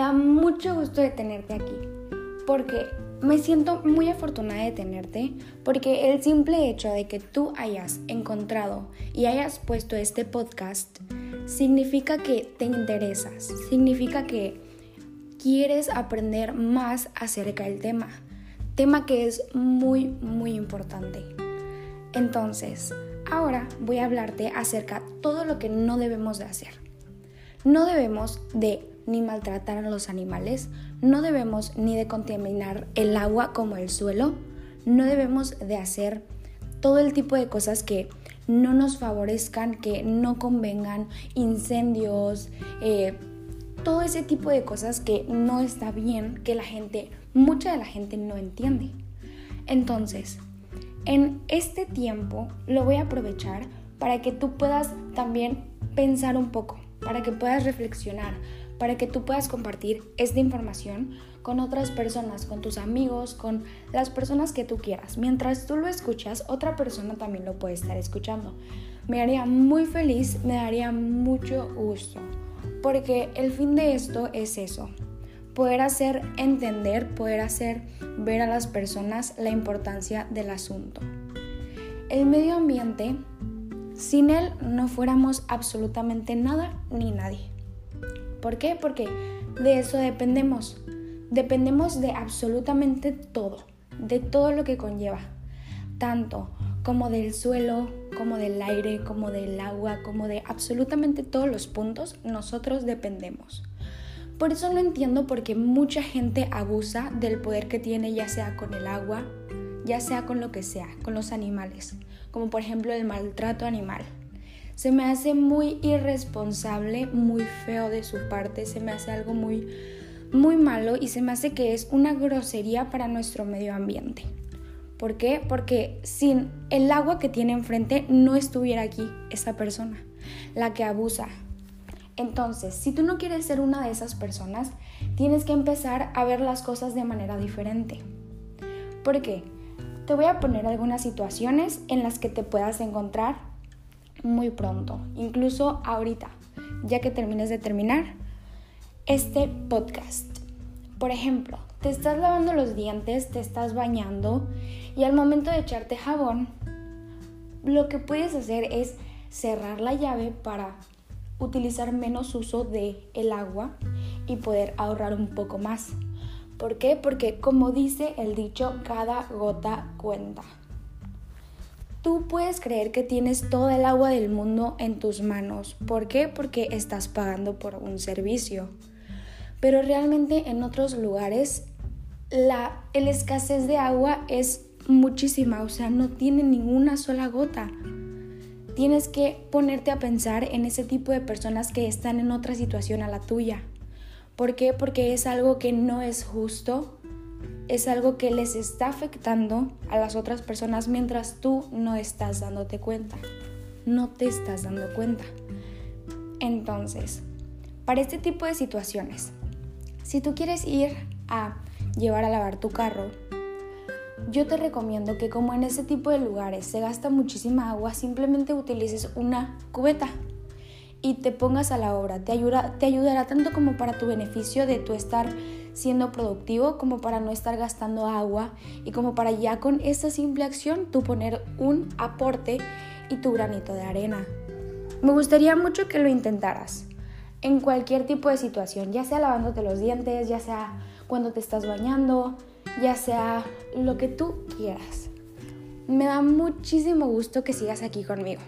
da mucho gusto de tenerte aquí, porque me siento muy afortunada de tenerte, porque el simple hecho de que tú hayas encontrado y hayas puesto este podcast significa que te interesas, significa que quieres aprender más acerca del tema, tema que es muy, muy importante. Entonces, ahora voy a hablarte acerca de todo lo que no debemos de hacer. No debemos de ni maltratar a los animales, no debemos ni de contaminar el agua como el suelo, no debemos de hacer todo el tipo de cosas que no nos favorezcan, que no convengan, incendios, eh, todo ese tipo de cosas que no está bien, que la gente, mucha de la gente no entiende. Entonces, en este tiempo lo voy a aprovechar para que tú puedas también pensar un poco, para que puedas reflexionar, para que tú puedas compartir esta información con otras personas, con tus amigos, con las personas que tú quieras. Mientras tú lo escuchas, otra persona también lo puede estar escuchando. Me haría muy feliz, me daría mucho gusto, porque el fin de esto es eso, poder hacer entender, poder hacer ver a las personas la importancia del asunto. El medio ambiente, sin él no fuéramos absolutamente nada ni nadie. ¿Por qué? Porque de eso dependemos. Dependemos de absolutamente todo, de todo lo que conlleva, tanto como del suelo, como del aire, como del agua, como de absolutamente todos los puntos, nosotros dependemos. Por eso no entiendo por qué mucha gente abusa del poder que tiene ya sea con el agua, ya sea con lo que sea, con los animales, como por ejemplo el maltrato animal. Se me hace muy irresponsable, muy feo de su parte, se me hace algo muy, muy malo y se me hace que es una grosería para nuestro medio ambiente. ¿Por qué? Porque sin el agua que tiene enfrente no estuviera aquí esa persona, la que abusa. Entonces, si tú no quieres ser una de esas personas, tienes que empezar a ver las cosas de manera diferente. ¿Por qué? Te voy a poner algunas situaciones en las que te puedas encontrar muy pronto, incluso ahorita, ya que termines de terminar este podcast. Por ejemplo, te estás lavando los dientes, te estás bañando y al momento de echarte jabón, lo que puedes hacer es cerrar la llave para utilizar menos uso de el agua y poder ahorrar un poco más. ¿Por qué? Porque como dice el dicho, cada gota cuenta. Tú puedes creer que tienes todo el agua del mundo en tus manos. ¿Por qué? Porque estás pagando por un servicio. Pero realmente en otros lugares la escasez de agua es muchísima, o sea, no tiene ninguna sola gota. Tienes que ponerte a pensar en ese tipo de personas que están en otra situación a la tuya. ¿Por qué? Porque es algo que no es justo es algo que les está afectando a las otras personas mientras tú no estás dándote cuenta. No te estás dando cuenta. Entonces, para este tipo de situaciones, si tú quieres ir a llevar a lavar tu carro, yo te recomiendo que como en ese tipo de lugares se gasta muchísima agua, simplemente utilices una cubeta y te pongas a la obra. Te, ayuda, te ayudará tanto como para tu beneficio de tu estar siendo productivo como para no estar gastando agua y como para ya con esta simple acción tú poner un aporte y tu granito de arena. Me gustaría mucho que lo intentaras en cualquier tipo de situación, ya sea lavándote los dientes, ya sea cuando te estás bañando, ya sea lo que tú quieras. Me da muchísimo gusto que sigas aquí conmigo.